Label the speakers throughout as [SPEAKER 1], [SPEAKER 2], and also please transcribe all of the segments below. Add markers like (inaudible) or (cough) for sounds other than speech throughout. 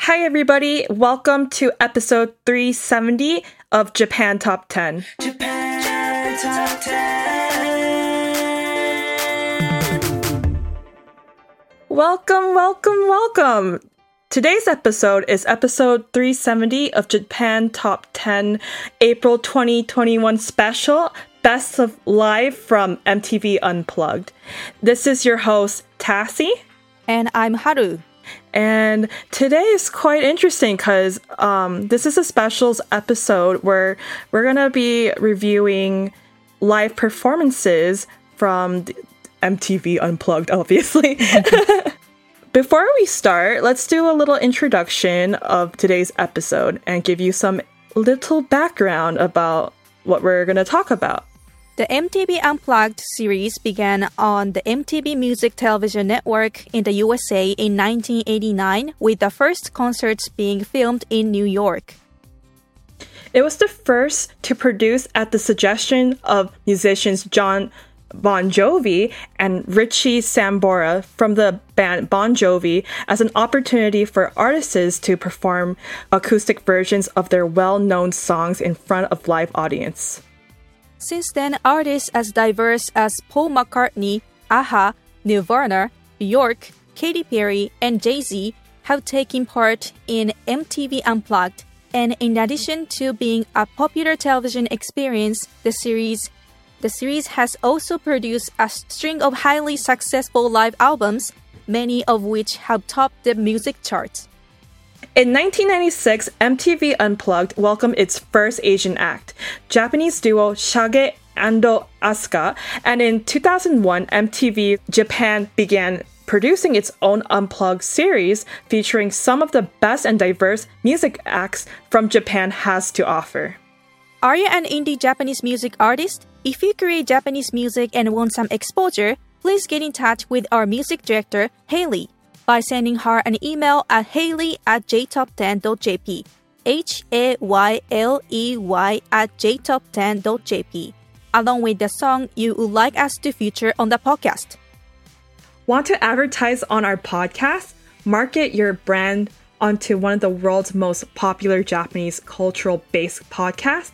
[SPEAKER 1] Hi, everybody. Welcome to episode 370 of Japan Top 10.
[SPEAKER 2] Japan Top 10.
[SPEAKER 1] Welcome, welcome, welcome. Today's episode is episode 370 of Japan Top 10 April 2021 special Best of Live from MTV Unplugged. This is your host, Tassie.
[SPEAKER 3] And I'm Haru.
[SPEAKER 1] And today is quite interesting because um, this is a specials episode where we're going to be reviewing live performances from MTV Unplugged, obviously. (laughs) Before we start, let's do a little introduction of today's episode and give you some little background about what we're going to talk about.
[SPEAKER 3] The MTV Unplugged series began on the MTV Music Television Network in the USA in 1989, with the first concerts being filmed in New York.
[SPEAKER 1] It was the first to produce at the suggestion of musicians Jon Bon Jovi and Richie Sambora from the band Bon Jovi as an opportunity for artists to perform acoustic versions of their well known songs in front of live audience.
[SPEAKER 3] Since then, artists as diverse as Paul McCartney, a-ha, Nirvana, Bjork, Katy Perry, and Jay Z have taken part in MTV Unplugged. And in addition to being a popular television experience, the series the series has also produced a string of highly successful live albums, many of which have topped the music charts.
[SPEAKER 1] In 1996, MTV Unplugged welcomed its first Asian act, Japanese duo Chage Ando Asuka, and in 2001, MTV Japan began producing its own Unplugged series featuring some of the best and diverse music acts from Japan has to offer.
[SPEAKER 3] Are you an indie Japanese music artist? If you create Japanese music and want some exposure, please get in touch with our music director, Hayley by sending her an email at hayley at jtop10.jp. H A Y L E Y at jtop10.jp, along with the song you would like us to feature on the podcast.
[SPEAKER 1] Want to advertise on our podcast? Market your brand onto one of the world's most popular Japanese cultural based podcasts?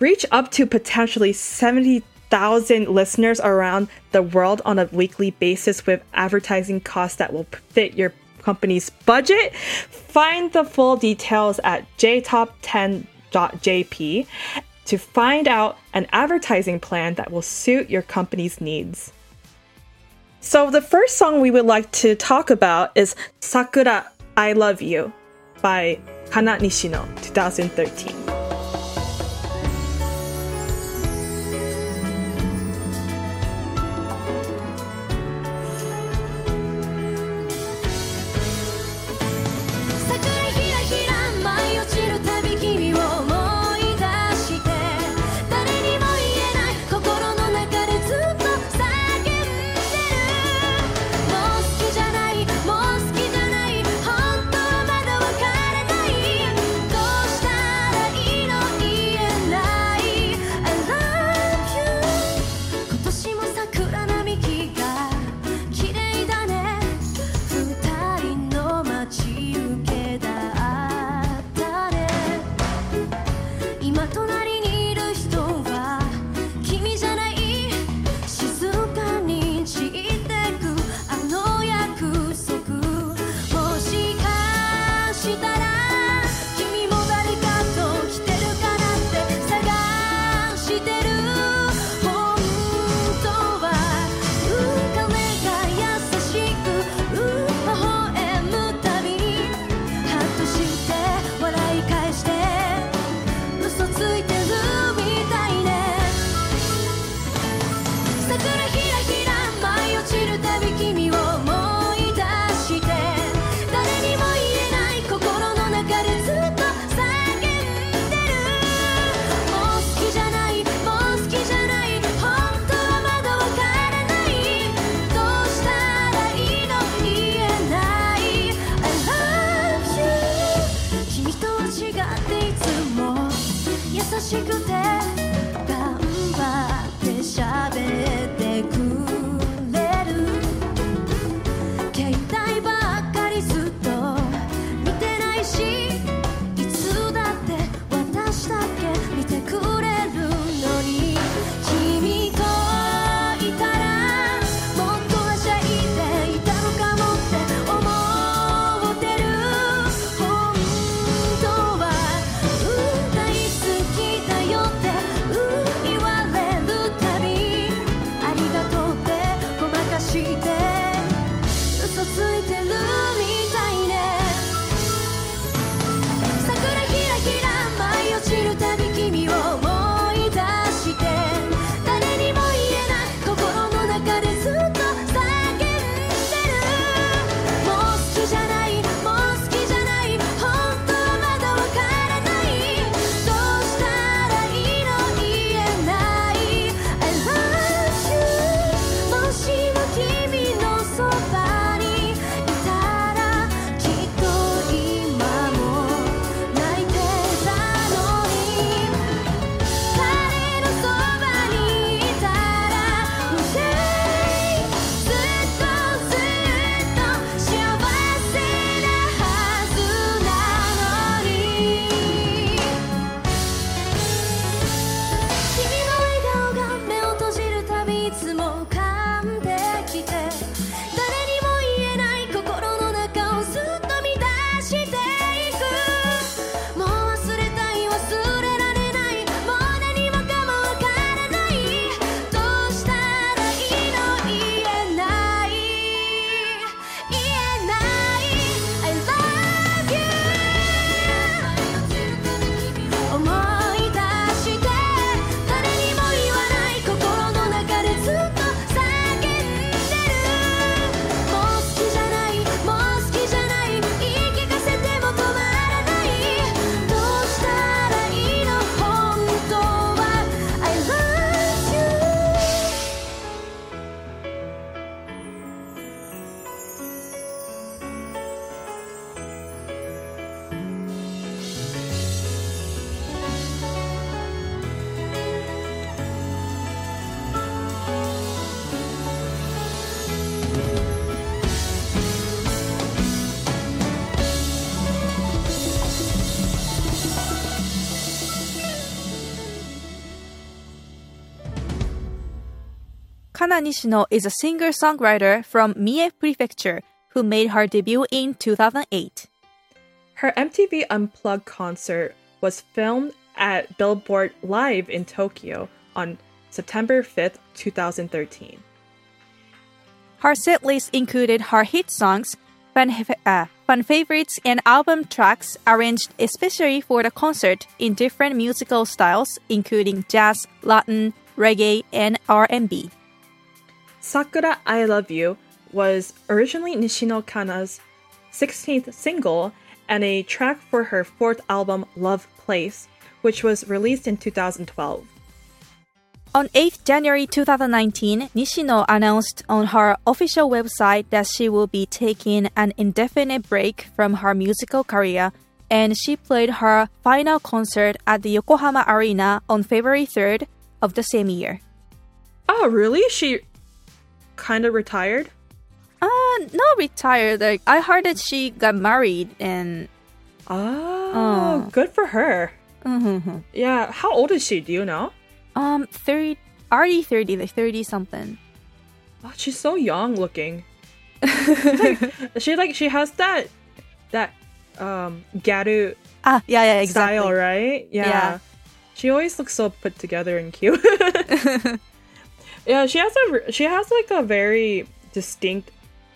[SPEAKER 1] Reach up to potentially 70 thousand listeners around the world on a weekly basis with advertising costs that will fit your company's budget. Find the full details at jtop10.jp to find out an advertising plan that will suit your company's needs. So, the first song we would like to talk about is Sakura I Love You by Kana Nishino 2013.「
[SPEAKER 3] 'Kana Nishino is a singer-songwriter from Mie Prefecture who made her debut in 2008.
[SPEAKER 1] Her MTV Unplugged concert was filmed at Billboard Live in Tokyo on September 5th, 2013.
[SPEAKER 3] Her set list included her hit songs, fan, uh, fan favorites, and album tracks arranged especially for the concert in different musical styles, including jazz, Latin, reggae, and R&B.
[SPEAKER 1] Sakura I Love You was originally Nishino Kana's 16th single and a track for her fourth album Love Place, which was released in 2012.
[SPEAKER 3] On 8th January 2019, Nishino announced on her official website that she will be taking an indefinite break from her musical career, and she played her final concert at the Yokohama Arena on February 3rd of the same year.
[SPEAKER 1] Oh, really? She kind of retired?
[SPEAKER 3] Uh, not retired. Like I heard that she got married and
[SPEAKER 1] Oh,
[SPEAKER 3] Oh.
[SPEAKER 1] good for her.
[SPEAKER 3] Mhm.
[SPEAKER 1] Yeah, how old is she? Do you know?
[SPEAKER 3] um 30 already 30 like 30 something.
[SPEAKER 1] Oh, she's so young looking. like, (laughs) she like she has that that um garu
[SPEAKER 3] Ah, yeah, yeah, exactly.
[SPEAKER 1] style, right? Yeah.
[SPEAKER 3] Yeah.
[SPEAKER 1] She always looks so put together and cute. (laughs) (laughs) yeah, she has a she has like a very distinct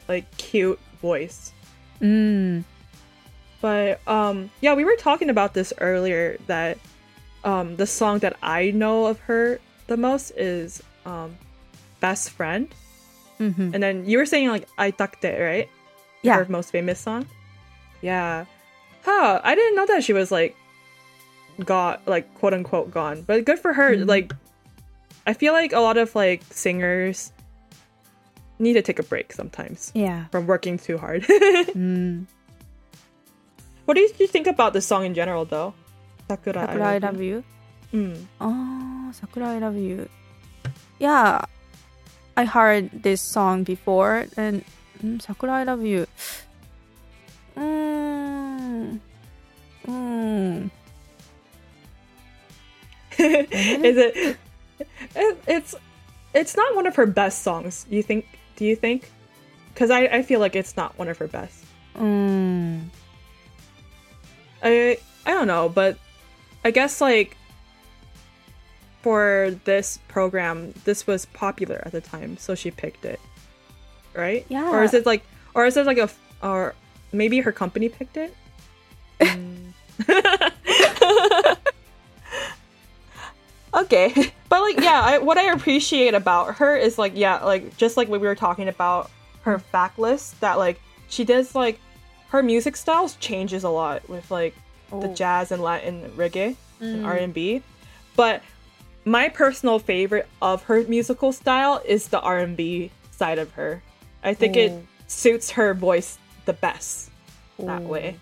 [SPEAKER 1] like cute voice.
[SPEAKER 3] Mm.
[SPEAKER 1] But um yeah, we were talking about this earlier that um the song that I know of her the most is um Best Friend.
[SPEAKER 3] Mhm.
[SPEAKER 1] And then you were saying like i Aitakute, right?
[SPEAKER 3] Yeah.
[SPEAKER 1] Her most famous song. Yeah. Huh, I didn't know that she was like got like quote unquote gone. But good for her.
[SPEAKER 3] Mm-hmm.
[SPEAKER 1] Like I feel like a lot of like singers need to take a break sometimes
[SPEAKER 3] Yeah.
[SPEAKER 1] from working too hard. (laughs)
[SPEAKER 3] Mm.
[SPEAKER 1] What do you think about the song in general, though? Sakura,
[SPEAKER 3] Sakura, I
[SPEAKER 1] I
[SPEAKER 3] love
[SPEAKER 1] Love You.
[SPEAKER 3] you.
[SPEAKER 1] Mm.
[SPEAKER 3] Oh, Sakura, I love you. Yeah, I heard this song before, and mm, Sakura, I love you. Mm. Mm. (laughs)
[SPEAKER 1] Is it, it? It's it's not one of her best songs. You think? Do you think? Because I I feel like it's not one of her best.
[SPEAKER 3] Mm.
[SPEAKER 1] I I don't know, but I guess like for this program, this was popular at the time, so she picked it, right?
[SPEAKER 3] Yeah.
[SPEAKER 1] Or is it like, or is it like a, or maybe her company picked it? (laughs) Mm. (laughs) okay, (laughs) but like yeah, I, what I appreciate about her is like yeah, like just like when we were talking about her fact list, that like she does like her music styles changes a lot with like the
[SPEAKER 3] Oh.
[SPEAKER 1] jazz and Latin reggae and mm. R and B, but my personal favorite of her musical style is the R and B side of her. I think it suits her voice the best that way.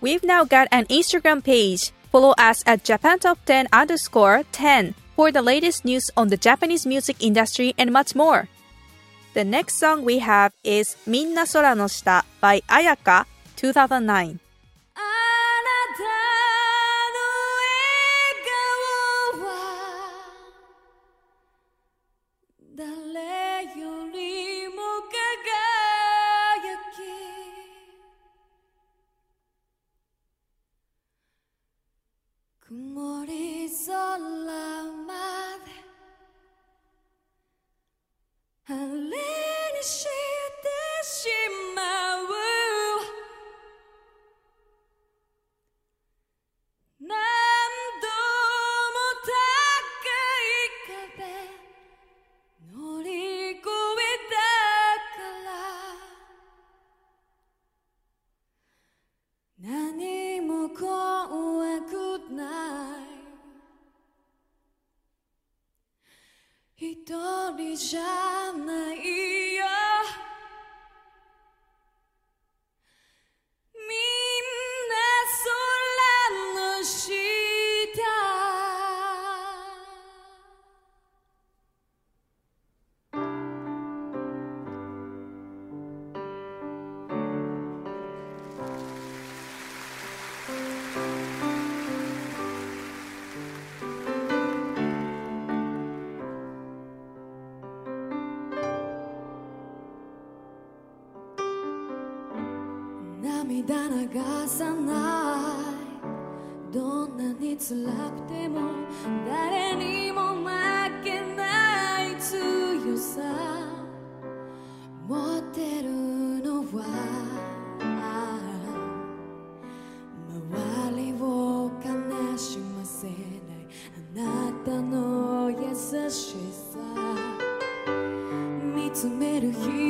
[SPEAKER 3] We've now got an Instagram page. Follow us at Japan Top 10 underscore 10 for the latest news on the Japanese music industry and much more. The next song we have is Minna Sora no Shita by Ayaka 2009.
[SPEAKER 4] 涙流さないどんなに辛くても誰にも負けない強さ。持ってるのは周りを悲しませないあなたの優しさ。見つめる瞳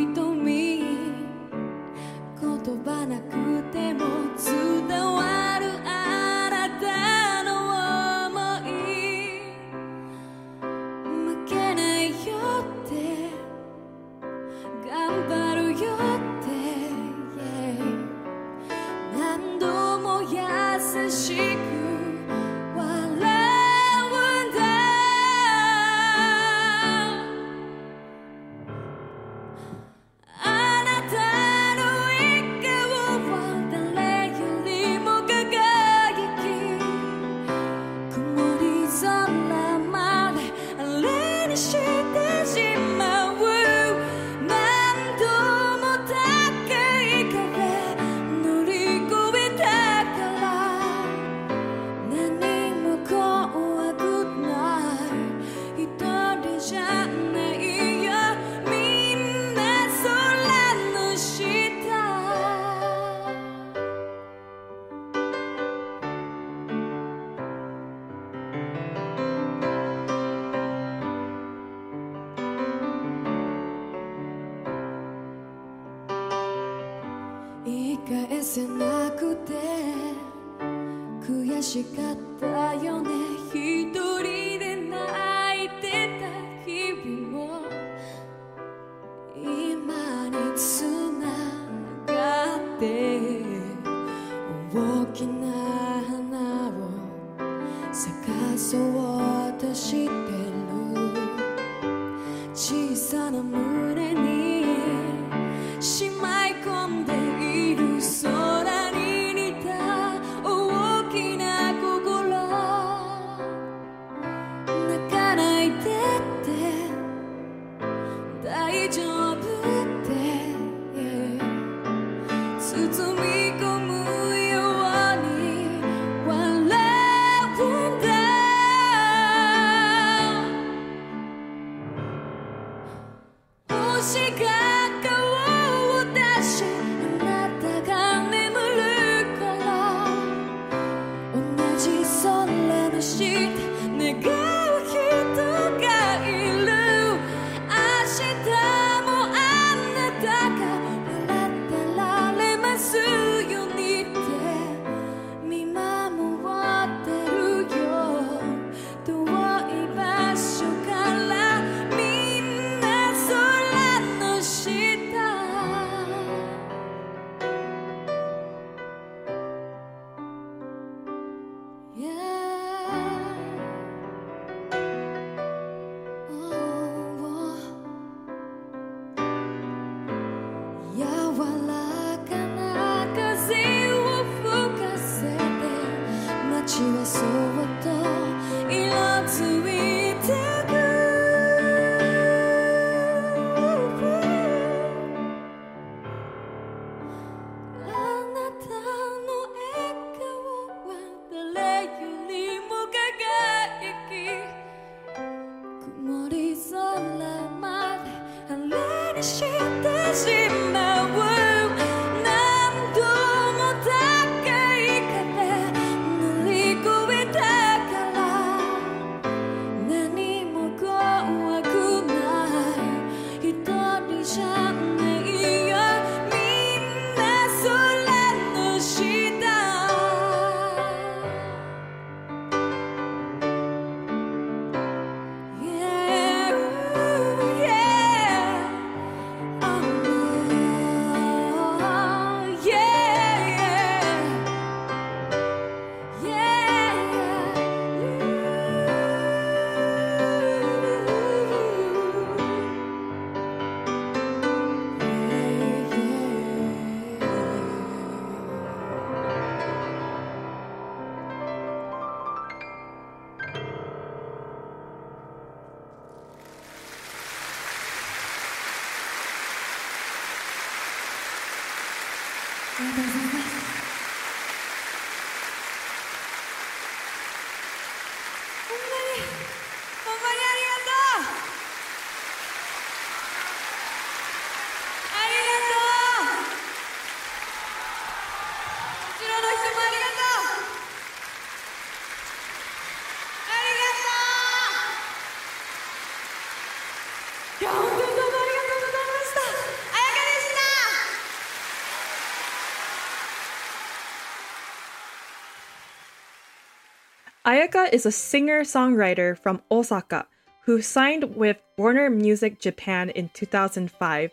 [SPEAKER 1] Ayaka is a singer songwriter from Osaka who signed with Warner Music Japan in 2005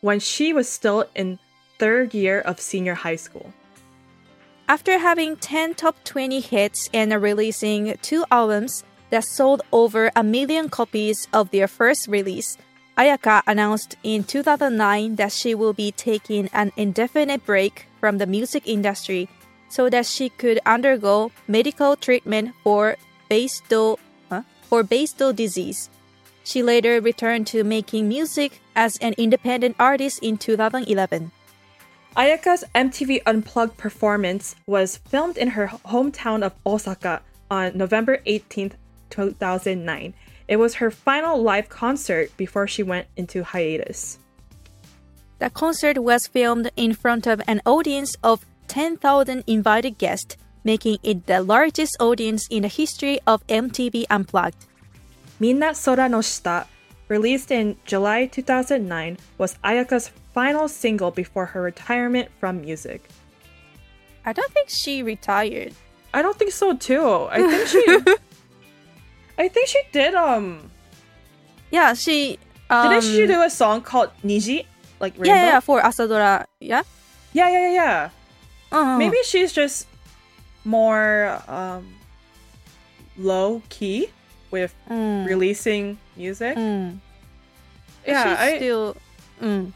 [SPEAKER 1] when she was still in third year of senior high school.
[SPEAKER 3] After having 10 top 20 hits and releasing two albums that sold over a million copies of their first release, Ayaka announced in 2009 that she will be taking an indefinite break from the music industry so that she could undergo medical treatment for Basedow, huh? for Basedow disease. She later returned to making music as an independent artist in 2011.
[SPEAKER 1] Ayaka's MTV Unplugged performance was filmed in her hometown of Osaka on November 18, 2009. It was her final live concert before she went into hiatus.
[SPEAKER 3] The concert was filmed in front of an audience of 10,000 invited guests, making it the largest audience in the history of MTV Unplugged.
[SPEAKER 1] Minna Sora no Shita, released in July 2009, was Ayaka's final single before her retirement from music.
[SPEAKER 3] I don't think she retired.
[SPEAKER 1] I don't think so too. I think she (laughs) I think she did um
[SPEAKER 3] Yeah, she. Um,
[SPEAKER 1] didn't she do a song called Niji? Like Rainbow?
[SPEAKER 3] Yeah, yeah, yeah, for Asadora. Yeah.
[SPEAKER 1] yeah, yeah, yeah, yeah.
[SPEAKER 3] Uh,
[SPEAKER 1] Maybe she's just more um low key with
[SPEAKER 3] Mm.
[SPEAKER 1] releasing music.
[SPEAKER 3] Mm.
[SPEAKER 1] Yeah,
[SPEAKER 3] She's
[SPEAKER 1] I
[SPEAKER 3] still. Mm.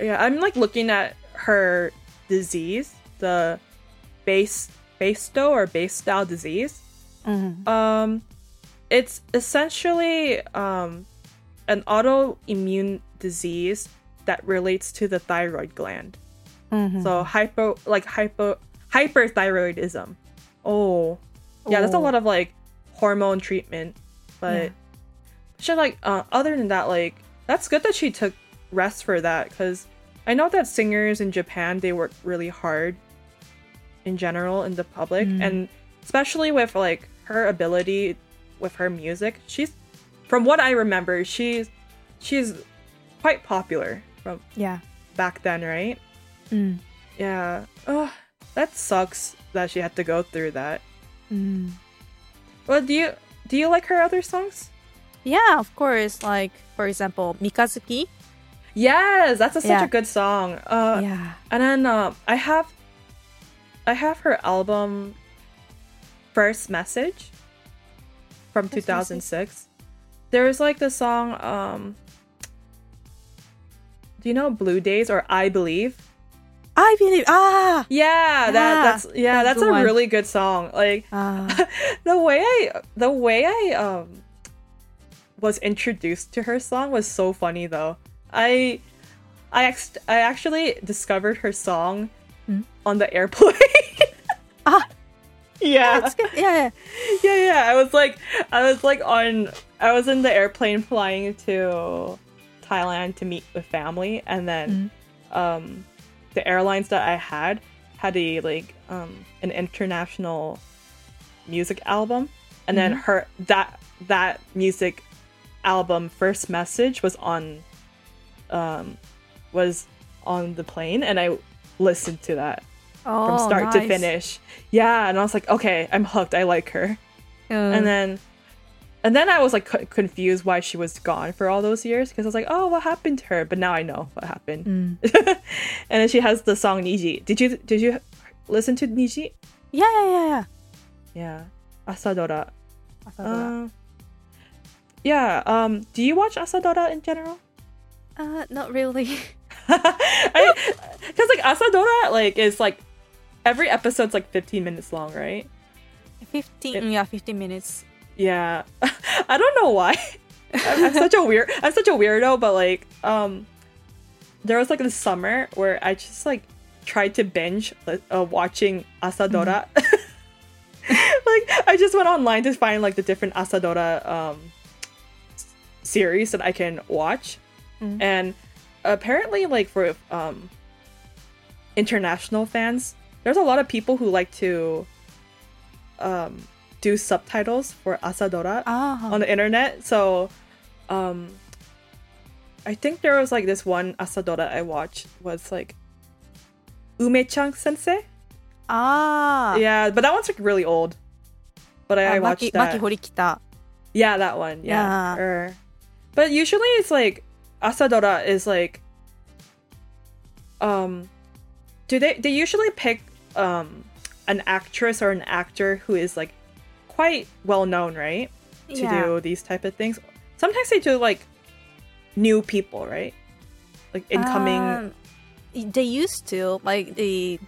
[SPEAKER 1] yeah, I'm like looking at her disease, the base basesto or base style disease.
[SPEAKER 3] Mm.
[SPEAKER 1] Um, it's essentially um, an autoimmune disease that relates to the thyroid gland.
[SPEAKER 3] Mhm.
[SPEAKER 1] So hypo, like hypo, hyperthyroidism. Oh, yeah, that's a
[SPEAKER 3] Oh.
[SPEAKER 1] lot of like hormone treatment, but
[SPEAKER 3] Yeah.
[SPEAKER 1] she like uh, other than that, like that's good that she took rest for that because I know that singers in Japan they work really hard in general in the public
[SPEAKER 3] Mm.
[SPEAKER 1] and especially with like her ability with her music. She's from what I remember, she's she's quite popular from
[SPEAKER 3] Yeah.
[SPEAKER 1] back then, right?
[SPEAKER 3] Mm.
[SPEAKER 1] Yeah. Oh, that sucks that she had to go through that.
[SPEAKER 3] Mm.
[SPEAKER 1] Well, do you do you like her other songs?
[SPEAKER 3] Yeah, of course. Like for example, Mikazuki.
[SPEAKER 1] Yes, that's a, such
[SPEAKER 3] Yeah.
[SPEAKER 1] a good song. Uh,
[SPEAKER 3] yeah.
[SPEAKER 1] And then uh, I have I have her album First Message from
[SPEAKER 3] First
[SPEAKER 1] 2006. There's like the song um Do you know Blue Days or I Believe?
[SPEAKER 3] I believe. Ah.
[SPEAKER 1] Yeah, that
[SPEAKER 3] Yeah,
[SPEAKER 1] that's yeah,
[SPEAKER 3] that's
[SPEAKER 1] that's, a
[SPEAKER 3] one.
[SPEAKER 1] really good song. Like
[SPEAKER 3] Ah. (laughs)
[SPEAKER 1] the way I the way I um was introduced to her song was so funny though. I I ex- I actually discovered her song
[SPEAKER 3] Hmm?
[SPEAKER 1] on the airplane. (laughs)
[SPEAKER 3] ah.
[SPEAKER 1] yeah.
[SPEAKER 3] That's good. Yeah.
[SPEAKER 1] Yeah, yeah. I was like I was like on I was in the airplane flying to Thailand to meet with family and then um the airlines that I had had a like um an international music album and then her that that music album first message was on um was on the plane and I listened to that
[SPEAKER 3] Oh,
[SPEAKER 1] from start to finish. Yeah, and I was like, okay, I'm hooked. I like her. And then and then I was like co- confused why she was gone for all those years because I was like, oh, what happened to her? But now I know what happened.
[SPEAKER 3] Mm. (laughs)
[SPEAKER 1] and then she has the song Niji. Did you did you listen to Niji?
[SPEAKER 3] Yeah, yeah, yeah, yeah.
[SPEAKER 1] Yeah, Asadora.
[SPEAKER 3] Asadora.
[SPEAKER 1] Uh, yeah. Um. Do you watch Asadora in general?
[SPEAKER 3] Uh, not really. (laughs) (laughs)
[SPEAKER 1] Because like Asadora, like is like every episode's like 15 minutes long, right?
[SPEAKER 3] Fifteen.
[SPEAKER 1] It-
[SPEAKER 3] yeah, fifteen minutes.
[SPEAKER 1] Yeah, (laughs) I don't know why. I'm, I'm such a weird. I'm such a weirdo, but like, um, there was like this summer where I just like tried to binge like, uh, watching Asadora. (laughs) like, I just went online to find like the different Asadora um series that I can watch, and apparently, like for um international fans, there's a lot of people who like to um do subtitles for Asadora
[SPEAKER 3] Ah.
[SPEAKER 1] on the internet. So, um, I think there was like this one Asadora I watched was like Ume-chan Sensei.
[SPEAKER 3] ah.
[SPEAKER 1] Yeah, but that one's like really old. But I, I
[SPEAKER 3] Ah,
[SPEAKER 1] watched
[SPEAKER 3] Maki,
[SPEAKER 1] that.
[SPEAKER 3] Maki Horikita.
[SPEAKER 1] Yeah, that one. Yeah.
[SPEAKER 3] Yeah.
[SPEAKER 1] Or- but usually it's like Asadora is like um do they they usually pick um an actress or an actor who is like quite well known, right? To
[SPEAKER 3] Yeah.
[SPEAKER 1] do these type of things. Sometimes they do like new people, right? Like incoming
[SPEAKER 3] Um, they used to like the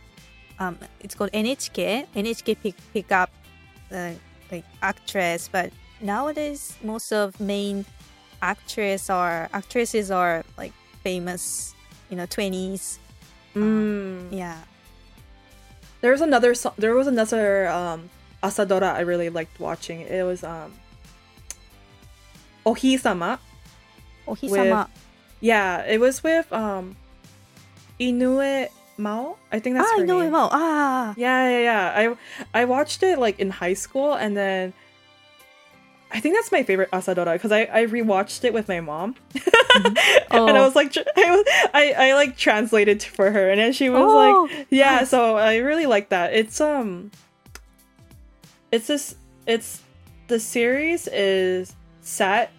[SPEAKER 3] um it's called NHK. NHK pick pick up uh, like actress, but nowadays most of main actress are actresses are like famous, you know, twenties.
[SPEAKER 1] Mm.
[SPEAKER 3] Yeah.
[SPEAKER 1] There was another so- there was another um Asadora I really liked watching. It was um Ohi-sama.
[SPEAKER 3] Ohisama.
[SPEAKER 1] Yeah, it was with um Inoue Mao. I think that's
[SPEAKER 3] ah,
[SPEAKER 1] her
[SPEAKER 3] I know
[SPEAKER 1] name.
[SPEAKER 3] him. out. Ah.
[SPEAKER 1] Yeah, yeah, yeah. I I watched it like in high school and then I think that's my favorite Asadora because I, I rewatched it with my mom. (laughs) and I
[SPEAKER 3] Oh.
[SPEAKER 1] was like I, was, I I like translated for her and then she was
[SPEAKER 3] Oh,
[SPEAKER 1] like yeah, so I really like that. It's um it's this it's the series is set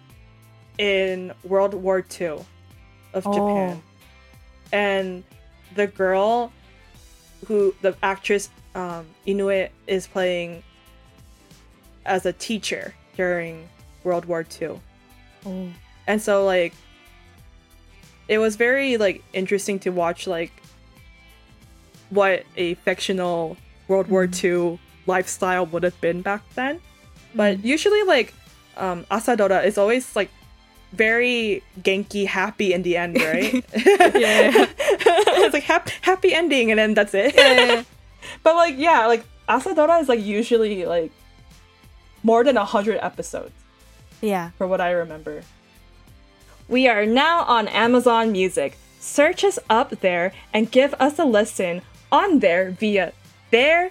[SPEAKER 1] in World War II of
[SPEAKER 3] Oh.
[SPEAKER 1] Japan. And the girl who the actress um Inoue is playing as a teacher during World War II. And so like it was very like interesting to watch like what a fictional World War II lifestyle would have been back then. But usually like um Asadora is always like very genki happy in the end, (laughs) right?
[SPEAKER 3] Yeah. (laughs)
[SPEAKER 1] it's like hap- happy ending and then that's it. (laughs) but like yeah, like Asadora is like usually like more than a hundred episodes
[SPEAKER 3] yeah.
[SPEAKER 1] for what I remember. We are now on Amazon Music. Search us up there and give us a listen on there via their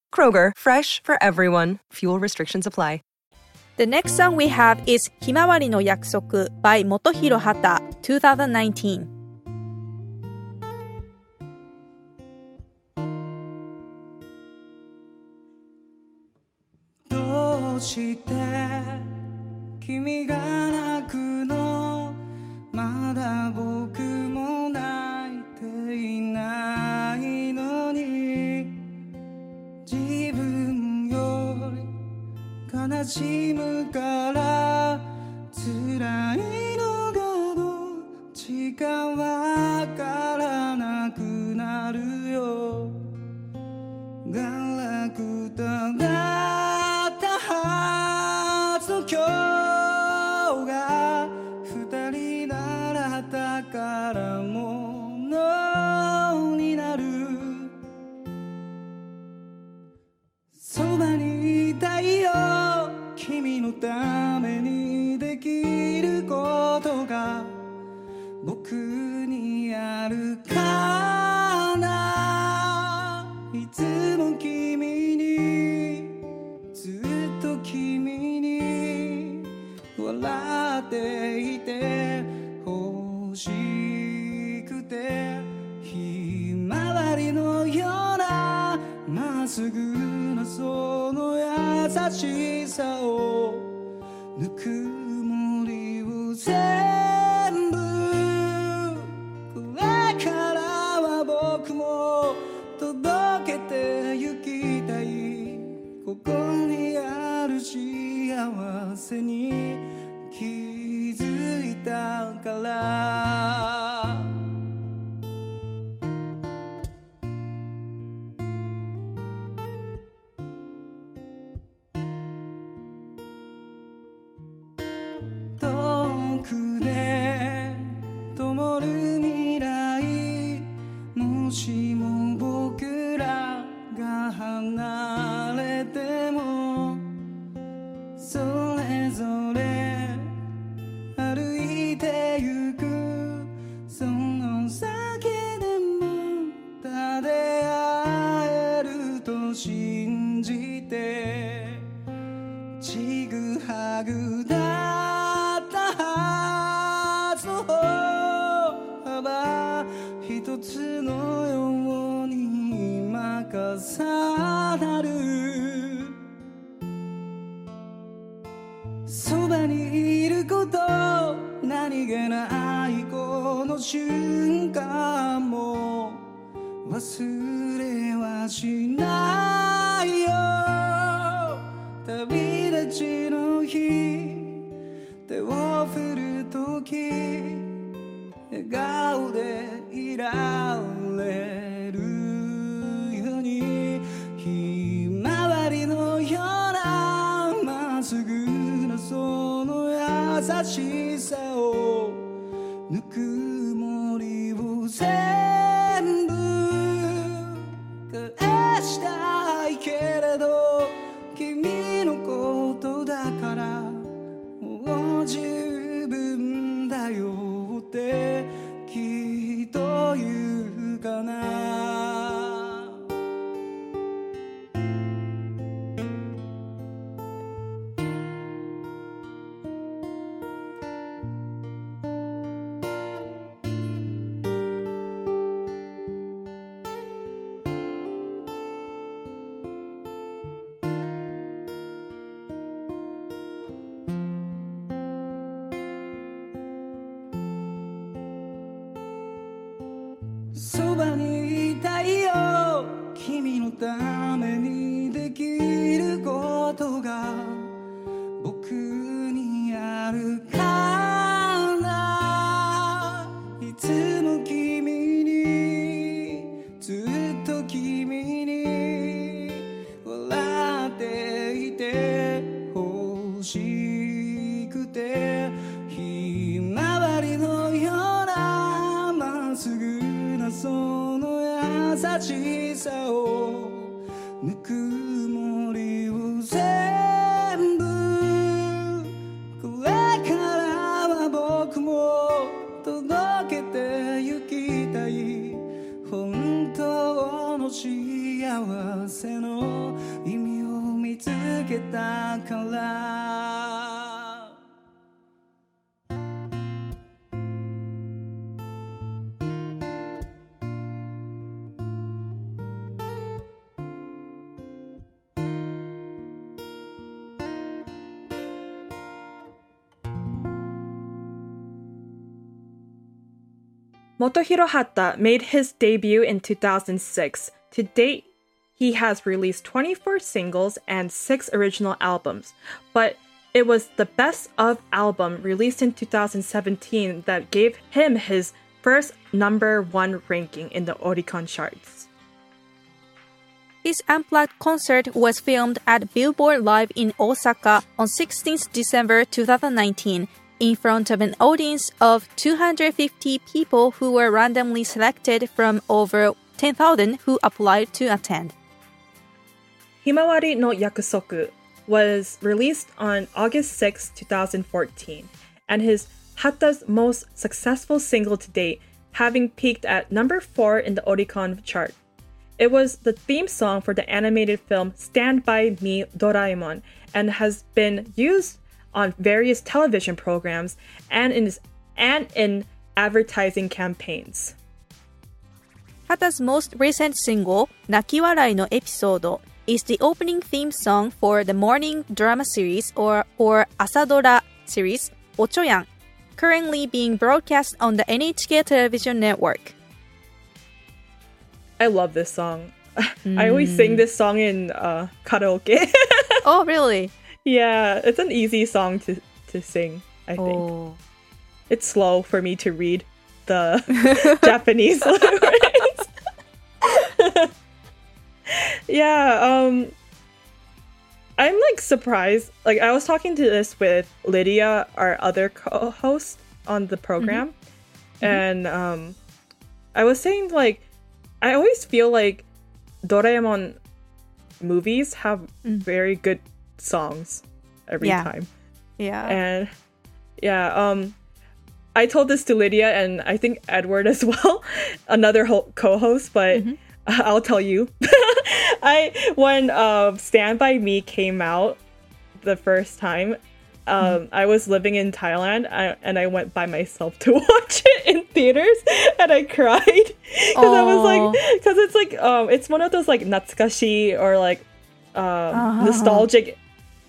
[SPEAKER 5] Kroger, fresh for everyone. Fuel restrictions apply.
[SPEAKER 3] The next song we have is Himawari no Yakusoku by Motohiro Hata, 2019.
[SPEAKER 4] 届けてゆきたい。ここにある幸せに気づいたから。しさをぬく幸せの意味を見つけたから」
[SPEAKER 1] Motohiro Hata made his debut in 2006. To date, he has released 24 singles and 6 original albums, but it was the best of album released in 2017 that gave him his first number 1 ranking in the Oricon charts.
[SPEAKER 3] His unplugged concert was filmed at Billboard Live in Osaka on 16th December 2019 in front of an audience of 250 people who were randomly selected from over 10,000 who applied to attend.
[SPEAKER 1] Himawari no Yakusoku was released on August 6, 2014, and his Hata's most successful single to date, having peaked at number 4 in the Oricon chart. It was the theme song for the animated film Stand By Me Doraemon and has been used on various television programs and in and in advertising campaigns.
[SPEAKER 3] Hata's most recent single, Nakiwarai no Episode, is the opening theme song for the morning drama series or, or Asadora series, Ochoyan, currently being broadcast on the NHK television network.
[SPEAKER 1] I love this song. (laughs) I always sing this song in uh, karaoke. (laughs)
[SPEAKER 3] oh, really?
[SPEAKER 1] yeah, it's an easy song to, to sing, I think.
[SPEAKER 3] Oh.
[SPEAKER 1] It's slow for me to read the (laughs) Japanese lyrics. (laughs) yeah, um I'm like surprised. Like I was talking to this with Lydia, our other co-host on the program, and um I was saying like I always feel like Doraemon movies have very good songs every
[SPEAKER 3] Yeah.
[SPEAKER 1] time.
[SPEAKER 3] Yeah.
[SPEAKER 1] And yeah, um I told this to Lydia and I think Edward as (laughs) well, another ho- co-host, but (laughs) I'll tell you. (laughs) I when um Stand by Me came out the first time, um I was living in Thailand I, and I went by myself (laughs) to watch it in theaters and I cried cuz I was like cuz it's like um it's one of those like natsukashi or like um nostalgic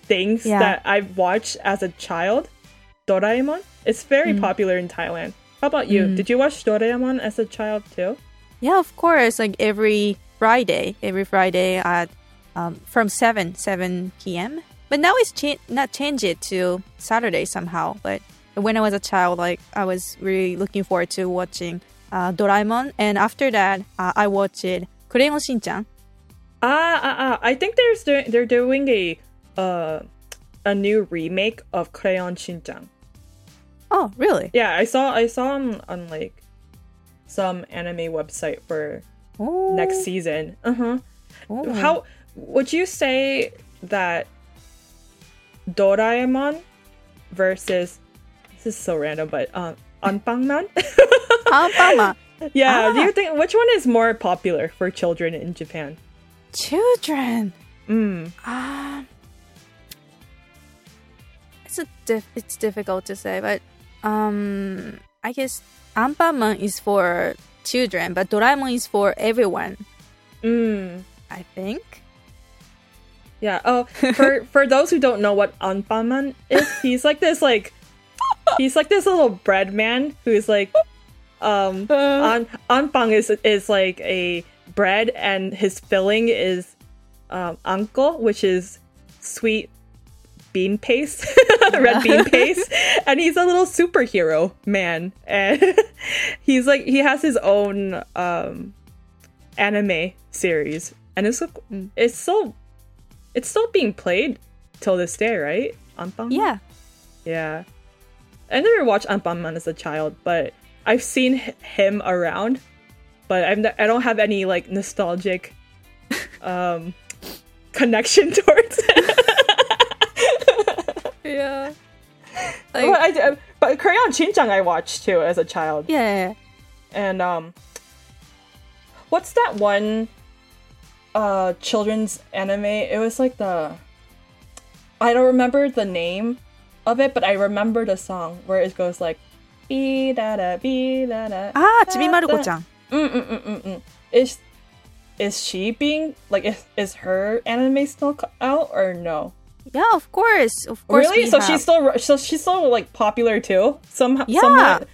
[SPEAKER 1] things
[SPEAKER 3] Yeah.
[SPEAKER 1] that I've watched as a child. Doraemon. It's very popular in Thailand. How about you? Did you watch Doraemon as a child too?
[SPEAKER 3] Yeah, of course. Like every Friday, every Friday at um, from seven seven p.m. But now it's cha- not changed it to Saturday somehow. But when I was a child, like I was really looking forward to watching uh, Doraemon, and after that, uh, I watched Crayon Shin-chan.
[SPEAKER 1] Ah, ah, ah. I think there's do- they're doing a uh a new remake of Crayon Shin-chan.
[SPEAKER 3] Oh, really?
[SPEAKER 1] Yeah, I saw I saw on, on like some anime website for
[SPEAKER 3] Oh,
[SPEAKER 1] next season. Uh-huh.
[SPEAKER 3] oh.
[SPEAKER 1] How would you say that Doraemon versus this is so random, but um Anpangman? (laughs)
[SPEAKER 3] Anpama.
[SPEAKER 1] yeah, do
[SPEAKER 3] Ah.
[SPEAKER 1] you think which one is more popular for children in Japan?
[SPEAKER 3] Children.
[SPEAKER 1] Mm.
[SPEAKER 3] Um, it's a diff- it's difficult to say, but um, I guess Anpanman is for children, but Doraemon is for everyone.
[SPEAKER 1] Mm.
[SPEAKER 3] I think.
[SPEAKER 1] Yeah. Oh, for (laughs) for those who don't know what Anpanman is, he's like this like he's like this little bread man who's like um An Anpang is is like a
[SPEAKER 4] bread and his filling is um, anko, which is sweet bean paste, (laughs) red bean (laughs) paste, and he's a little superhero man, and (laughs) he's like he has his own um, anime series, and it's so, it's so it's still being played till this day, right? Anpanman?
[SPEAKER 3] Yeah.
[SPEAKER 4] Yeah. I never watched Anpanman as a child, but I've seen him around. But ne- I don't have any like nostalgic um connection towards it
[SPEAKER 3] yeah. (laughs)
[SPEAKER 4] Like, but, I, uh, but Crayon Shin-chan I watched too as a child.
[SPEAKER 3] Yeah.
[SPEAKER 4] And um, what's that one? Uh, children's anime. It was like the. I don't remember the name of it, but I remember the song where it goes like, be da da be da da.
[SPEAKER 3] Ah, Chibimaruko-chan. Mm mm mm mm
[SPEAKER 4] mm. Is is she being like is is her anime still out or no?
[SPEAKER 3] Yeah, of course. Of course.
[SPEAKER 4] really? So
[SPEAKER 3] have.
[SPEAKER 4] she's still so she's still like popular too. Somehow.
[SPEAKER 3] Yeah.
[SPEAKER 4] somewhat?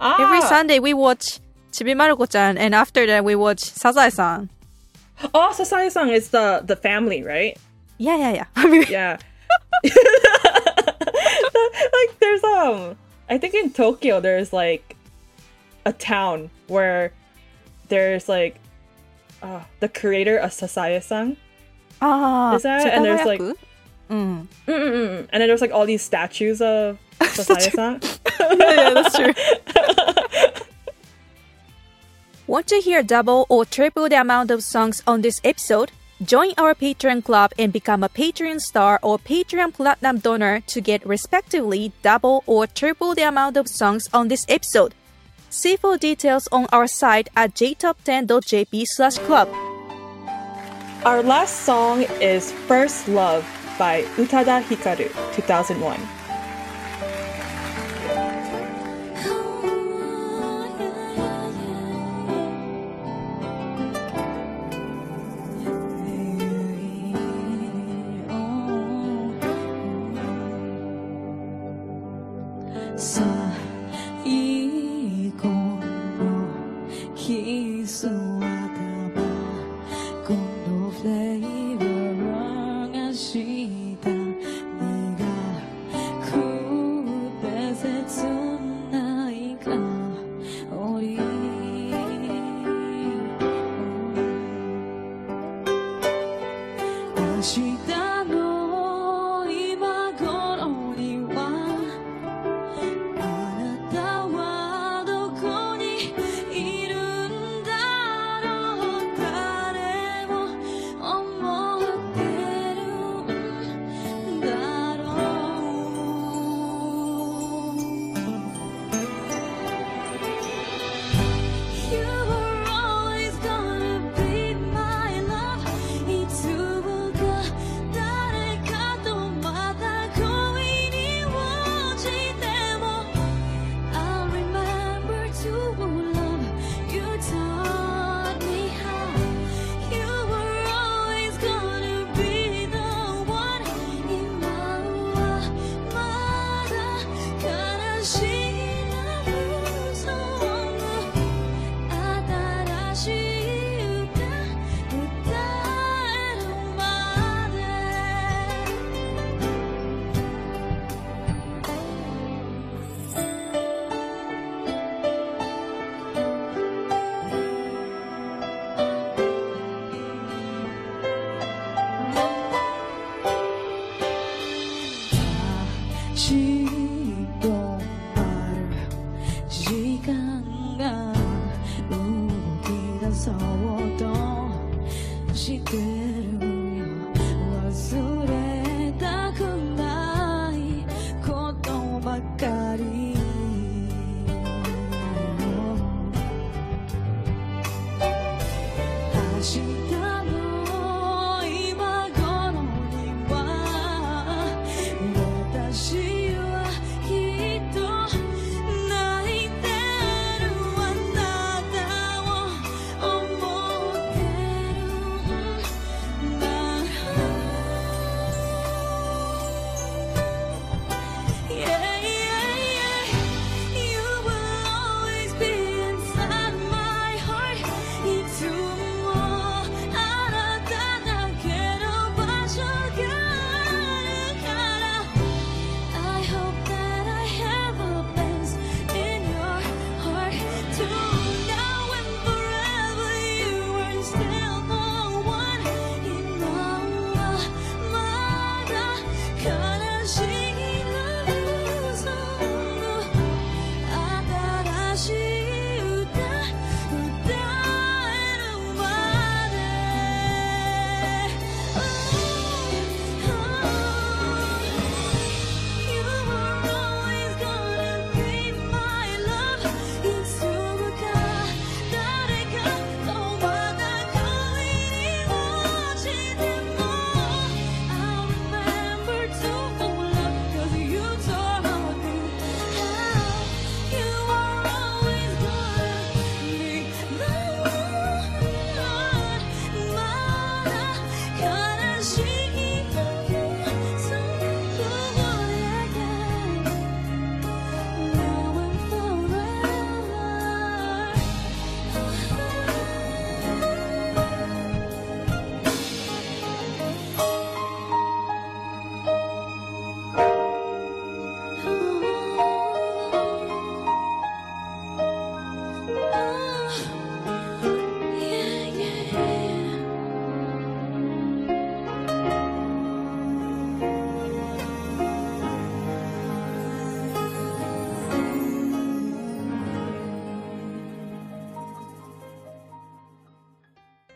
[SPEAKER 4] Ah.
[SPEAKER 3] Every Sunday we watch Chibimaruko-chan and after that we watch Sazae-san.
[SPEAKER 4] Oh, Sazae-san is the the family, right?
[SPEAKER 3] Yeah, yeah, yeah. (laughs) I mean,
[SPEAKER 4] Yeah. (laughs) like there's um I think in Tokyo there's like a town where there's like uh, the creator of Sazae-san.
[SPEAKER 3] ah,
[SPEAKER 4] Is that- and there's, like-?
[SPEAKER 3] Mm.
[SPEAKER 4] Mm-mm-mm. And then there's like all these statues of (laughs) Sazae-san. (laughs)
[SPEAKER 3] yeah, that's true. (laughs) Want to hear double or triple the amount of songs on this episode? Join our Patreon club and become a Patreon star or Patreon platinum donor to get respectively double or triple the amount of songs on this episode. See full details on our site at jtop10.jp slash club.
[SPEAKER 4] Our last song is First Love by Utada Hikaru, 2001.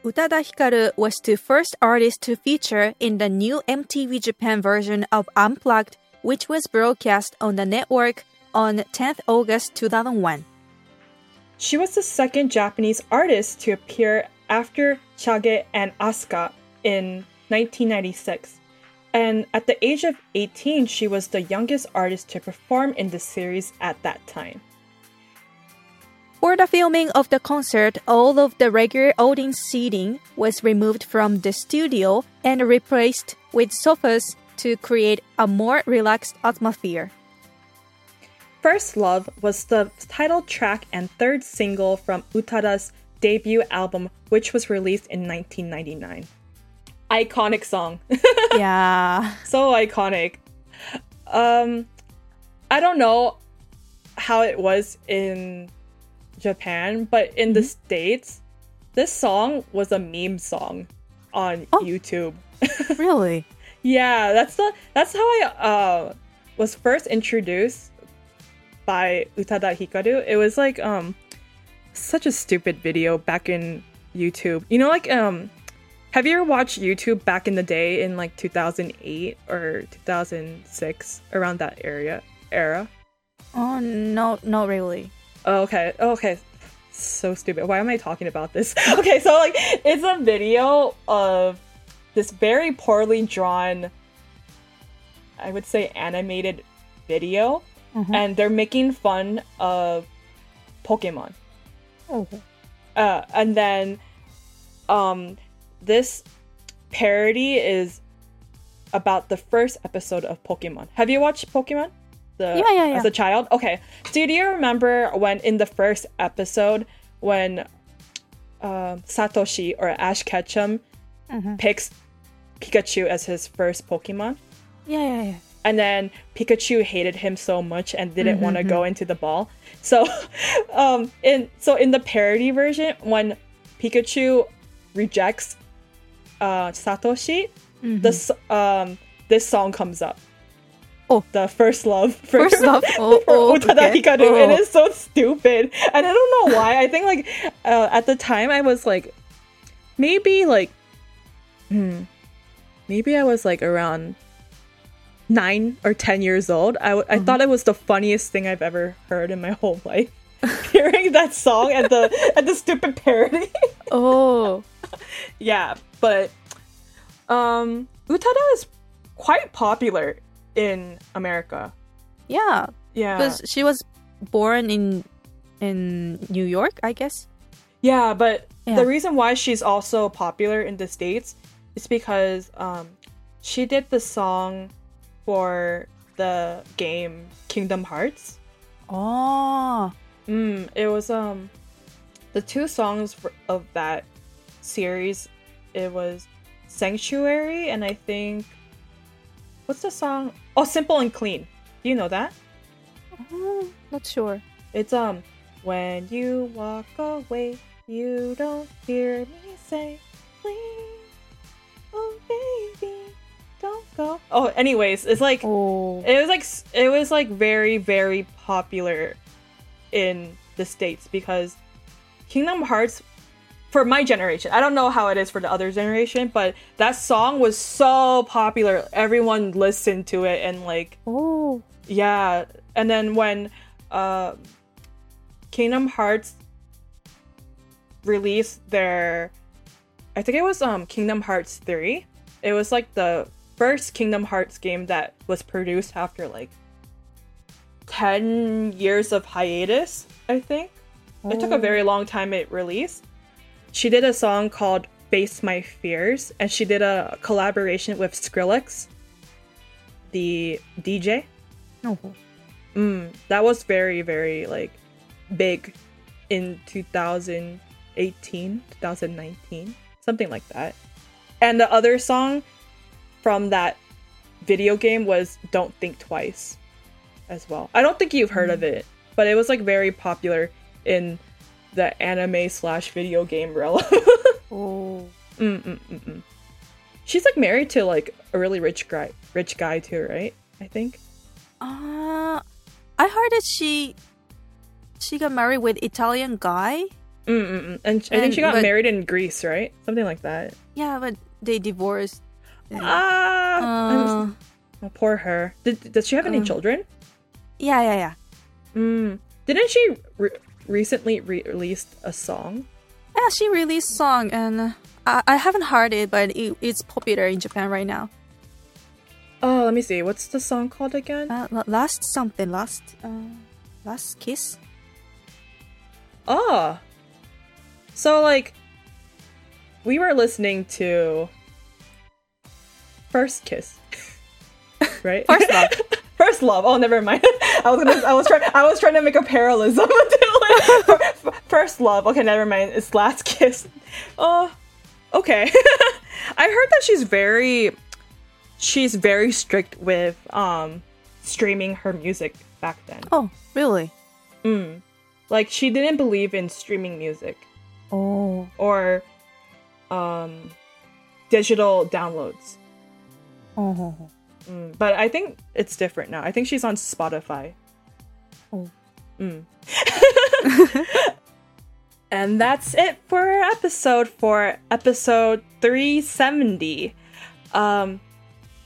[SPEAKER 3] Utada Hikaru was the first artist to feature in the new MTV Japan version of Unplugged, which was broadcast on the network on 10th August 2001.
[SPEAKER 1] She was the second Japanese artist to appear after Chage and Asuka in 1996. And at the age of 18, she was the youngest artist to perform in the series at that time.
[SPEAKER 3] For the filming of the concert, all of the regular audience seating was removed from the studio and replaced with sofas to create a more relaxed atmosphere.
[SPEAKER 1] First Love was the title track and third single from Utada's debut album, which was released in 1999. Iconic song. (laughs)
[SPEAKER 3] yeah.
[SPEAKER 1] so iconic. Um, I don't know how it was in Japan, but in the States, this song was a meme song on
[SPEAKER 3] Oh.
[SPEAKER 1] YouTube. (laughs)
[SPEAKER 3] Really?
[SPEAKER 1] Yeah, that's the that's how I uh was first introduced by Utada Hikaru. It was like um such a stupid video back in YouTube. You know like um have you ever watched YouTube back in the day in like 2008 or 2006 around that area era?
[SPEAKER 3] Oh, no, not really.
[SPEAKER 1] Oh, okay. Oh, okay. So stupid. Why am I talking about this? (laughs) okay, so like it's a video of this very poorly drawn I would say animated video and they're making fun of Pokemon.
[SPEAKER 3] Okay.
[SPEAKER 1] Uh, and then um this parody is about the first episode of Pokemon. Have you watched Pokemon? The,
[SPEAKER 3] Yeah, yeah, yeah.
[SPEAKER 1] As a child? Okay. So do you remember when in the first episode when um, Satoshi or Ash Ketchum
[SPEAKER 3] Mm-hmm.
[SPEAKER 1] picks Pikachu as his first Pokemon?
[SPEAKER 3] Yeah, yeah, yeah.
[SPEAKER 1] and then Pikachu hated him so much and didn't want to go into the ball. So, (laughs) um, in so in the parody version, when Pikachu rejects uh, Satoshi, this um this song comes up.
[SPEAKER 3] Oh.
[SPEAKER 1] the first love (laughs) for,
[SPEAKER 3] First Love? (laughs) Oh, oh,
[SPEAKER 1] Utada
[SPEAKER 3] okay.
[SPEAKER 1] Hikaru, and
[SPEAKER 3] Oh.
[SPEAKER 1] it's so stupid. And I don't know why. I think like uh, at the time I was like maybe like hmm, maybe I was like around nine or ten years old. I, w- I thought it was the funniest thing I've ever heard in my whole life. (laughs) Hearing that song and the and the stupid parody.
[SPEAKER 3] Oh.
[SPEAKER 1] yeah, but um, Utada is quite popular in America.
[SPEAKER 3] Yeah.
[SPEAKER 1] Yeah,
[SPEAKER 3] Because she was born in in New York, I guess.
[SPEAKER 1] yeah, but
[SPEAKER 3] Yeah.
[SPEAKER 1] the reason why she's also popular in the states is because um, she did the song for the game Kingdom Hearts.
[SPEAKER 3] Oh.
[SPEAKER 1] Mm, it was um the two songs of that series. It was Sanctuary and I think what's the song? Oh, Simple and Clean. Do you know that?
[SPEAKER 3] oh not sure.
[SPEAKER 1] It's um when you walk away, you don't hear me say, please, oh baby, don't go. Oh, anyways, it's like
[SPEAKER 3] Oh.
[SPEAKER 1] it was like it was like very very popular in the states because Kingdom Hearts for my generation. I don't know how it is for the other generation, but that song was so popular. Everyone listened to it and like
[SPEAKER 3] Oh.
[SPEAKER 1] yeah, and then when uh Kingdom Hearts released their I think it was um Kingdom Hearts 3. It was like the first Kingdom Hearts game that was produced after like 10 years of hiatus, I think. It took a very long time it released. She did a song called Face My Fears and she did a collaboration with Skrillex, the DJ.
[SPEAKER 3] Oh.
[SPEAKER 1] Mm, that was very, very like big in 2018, 2019, something like that. And the other song from that video game was Don't Think Twice as well. I don't think you've heard of it, but it was like very popular in the anime slash video game realm. (laughs)
[SPEAKER 3] Oh.
[SPEAKER 1] Mm-mm-mm-mm. She's like married to like a really rich guy, rich guy too, right? I think.
[SPEAKER 3] Uh, I heard that she she got married with Italian guy.
[SPEAKER 1] Mm mm. mm. And sh- I think she got
[SPEAKER 3] but-
[SPEAKER 1] married in Greece, right? Something like that.
[SPEAKER 3] Yeah, but they divorced.
[SPEAKER 1] Ah,
[SPEAKER 3] Uh,
[SPEAKER 1] oh, poor her. Did, does she have any
[SPEAKER 3] um,
[SPEAKER 1] children?
[SPEAKER 3] yeah, yeah, yeah.
[SPEAKER 1] Mm. Didn't she re- recently re- released a song?
[SPEAKER 3] Yeah, she released song and I, I haven't heard it, but it, it's popular in Japan right now.
[SPEAKER 1] Oh, let me see. What's the song called again?
[SPEAKER 3] Uh, last something, last, uh, last kiss.
[SPEAKER 1] Oh. So like we were listening to First Kiss. (laughs) right?
[SPEAKER 3] First Love. (laughs)
[SPEAKER 1] First Love. Oh, never mind. (laughs) I was gonna I was trying I was trying to make a parallelism to like, Fir- (laughs) First Love. Okay, never mind. It's Last Kiss. Oh. Okay. (laughs) I heard that she's very she's very strict with um streaming her music back then.
[SPEAKER 3] Oh, really?
[SPEAKER 1] Mm. Like she didn't believe in streaming music
[SPEAKER 3] Oh.
[SPEAKER 1] or um digital downloads.
[SPEAKER 3] Oh.
[SPEAKER 1] Mm. But I think it's different now. I think she's on Spotify.
[SPEAKER 3] Oh.
[SPEAKER 1] Mm. (laughs) and that's it for our episode for episode 370. Um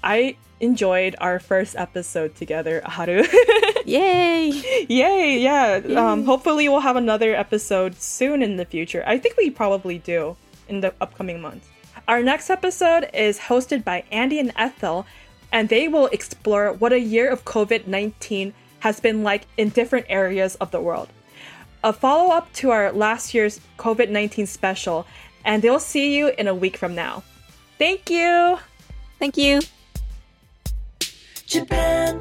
[SPEAKER 1] I enjoyed our first episode together, Haru. (laughs)
[SPEAKER 3] Yay!
[SPEAKER 1] Yay, yeah. Um, hopefully, we'll have another episode soon in the future. I think we probably do in the upcoming months. Our next episode is hosted by Andy and Ethel, and they will explore what a year of COVID 19 has been like in different areas of the world. A follow up to our last year's COVID 19 special, and they'll see you in a week from now. Thank you!
[SPEAKER 3] Thank you.
[SPEAKER 2] Japan